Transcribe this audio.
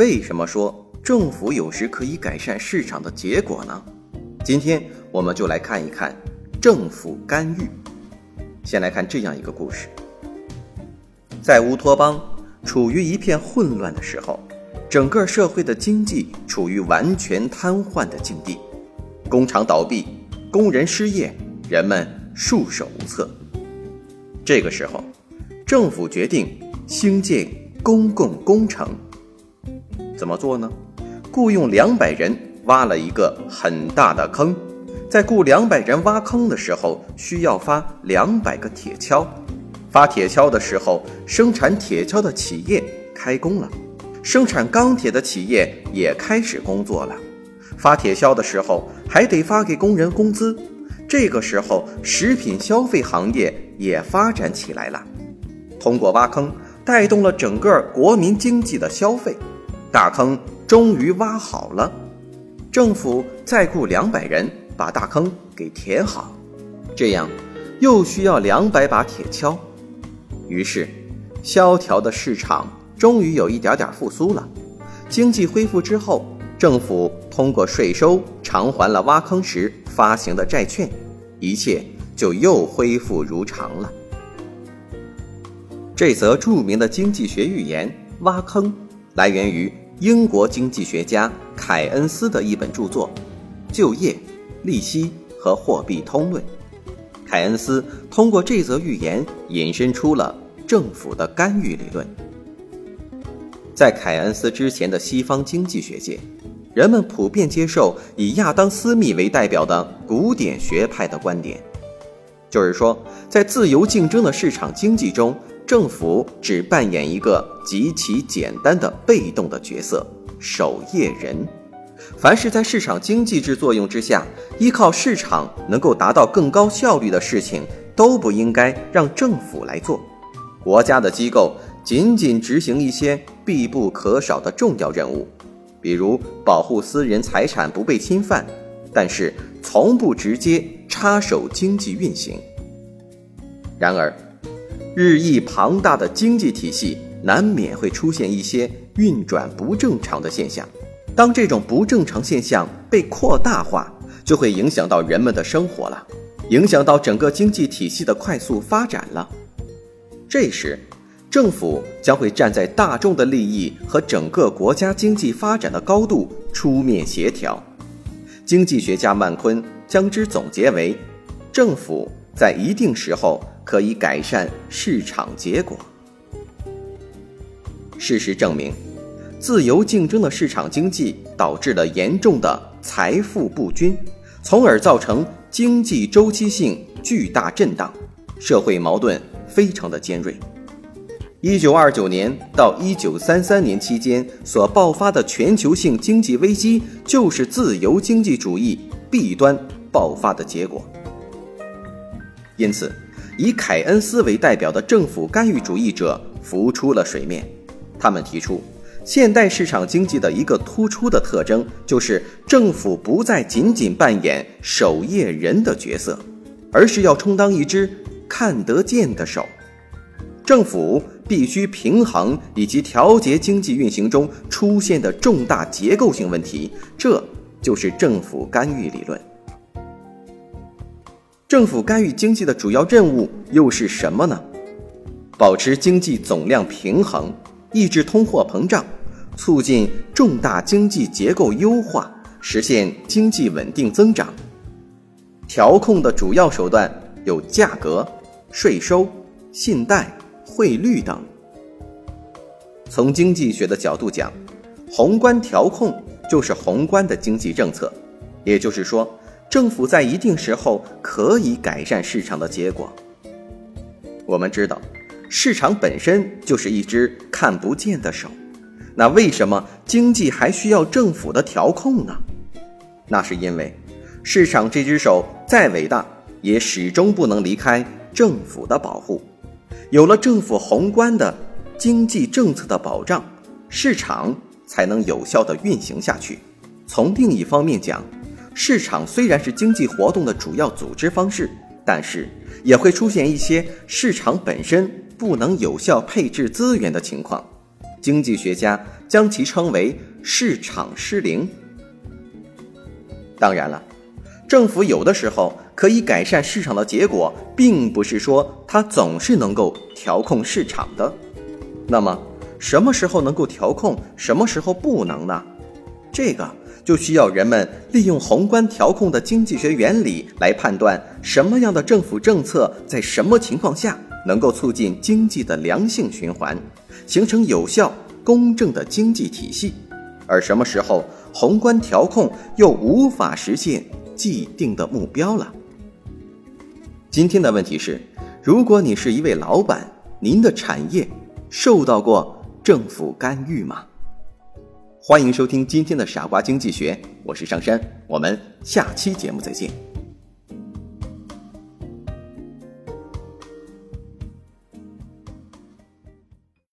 为什么说政府有时可以改善市场的结果呢？今天我们就来看一看政府干预。先来看这样一个故事：在乌托邦处于一片混乱的时候，整个社会的经济处于完全瘫痪的境地，工厂倒闭，工人失业，人们束手无策。这个时候，政府决定兴建公共工程。怎么做呢？雇佣两百人挖了一个很大的坑，在雇两百人挖坑的时候，需要发两百个铁锹。发铁锹的时候，生产铁锹的企业开工了，生产钢铁的企业也开始工作了。发铁锹的时候，还得发给工人工资。这个时候，食品消费行业也发展起来了，通过挖坑，带动了整个国民经济的消费。大坑终于挖好了，政府再雇两百人把大坑给填好，这样又需要两百把铁锹。于是，萧条的市场终于有一点点复苏了。经济恢复之后，政府通过税收偿还了挖坑时发行的债券，一切就又恢复如常了。这则著名的经济学寓言《挖坑》。来源于英国经济学家凯恩斯的一本著作《就业、利息和货币通论》。凯恩斯通过这则寓言引申出了政府的干预理论。在凯恩斯之前的西方经济学界，人们普遍接受以亚当·斯密为代表的古典学派的观点，就是说，在自由竞争的市场经济中。政府只扮演一个极其简单的被动的角色——守夜人。凡是在市场经济制作用之下，依靠市场能够达到更高效率的事情，都不应该让政府来做。国家的机构仅仅执行一些必不可少的重要任务，比如保护私人财产不被侵犯，但是从不直接插手经济运行。然而，日益庞大的经济体系难免会出现一些运转不正常的现象，当这种不正常现象被扩大化，就会影响到人们的生活了，影响到整个经济体系的快速发展了。这时，政府将会站在大众的利益和整个国家经济发展的高度出面协调。经济学家曼昆将之总结为：政府在一定时候。可以改善市场结果。事实证明，自由竞争的市场经济导致了严重的财富不均，从而造成经济周期性巨大震荡，社会矛盾非常的尖锐。一九二九年到一九三三年期间所爆发的全球性经济危机，就是自由经济主义弊端爆发的结果。因此。以凯恩斯为代表的政府干预主义者浮出了水面。他们提出，现代市场经济的一个突出的特征就是政府不再仅仅扮演守夜人的角色，而是要充当一只看得见的手。政府必须平衡以及调节经济运行中出现的重大结构性问题，这就是政府干预理论。政府干预经济的主要任务又是什么呢？保持经济总量平衡，抑制通货膨胀，促进重大经济结构优化，实现经济稳定增长。调控的主要手段有价格、税收、信贷、汇率等。从经济学的角度讲，宏观调控就是宏观的经济政策，也就是说。政府在一定时候可以改善市场的结果。我们知道，市场本身就是一只看不见的手，那为什么经济还需要政府的调控呢？那是因为，市场这只手再伟大，也始终不能离开政府的保护。有了政府宏观的经济政策的保障，市场才能有效的运行下去。从另一方面讲，市场虽然是经济活动的主要组织方式，但是也会出现一些市场本身不能有效配置资源的情况。经济学家将其称为“市场失灵”。当然了，政府有的时候可以改善市场的结果，并不是说它总是能够调控市场的。那么，什么时候能够调控，什么时候不能呢？这个就需要人们利用宏观调控的经济学原理来判断什么样的政府政策在什么情况下能够促进经济的良性循环，形成有效公正的经济体系，而什么时候。宏观调控又无法实现既定的目标了。今天的问题是：如果你是一位老板，您的产业受到过政府干预吗？欢迎收听今天的傻瓜经济学，我是上山，我们下期节目再见。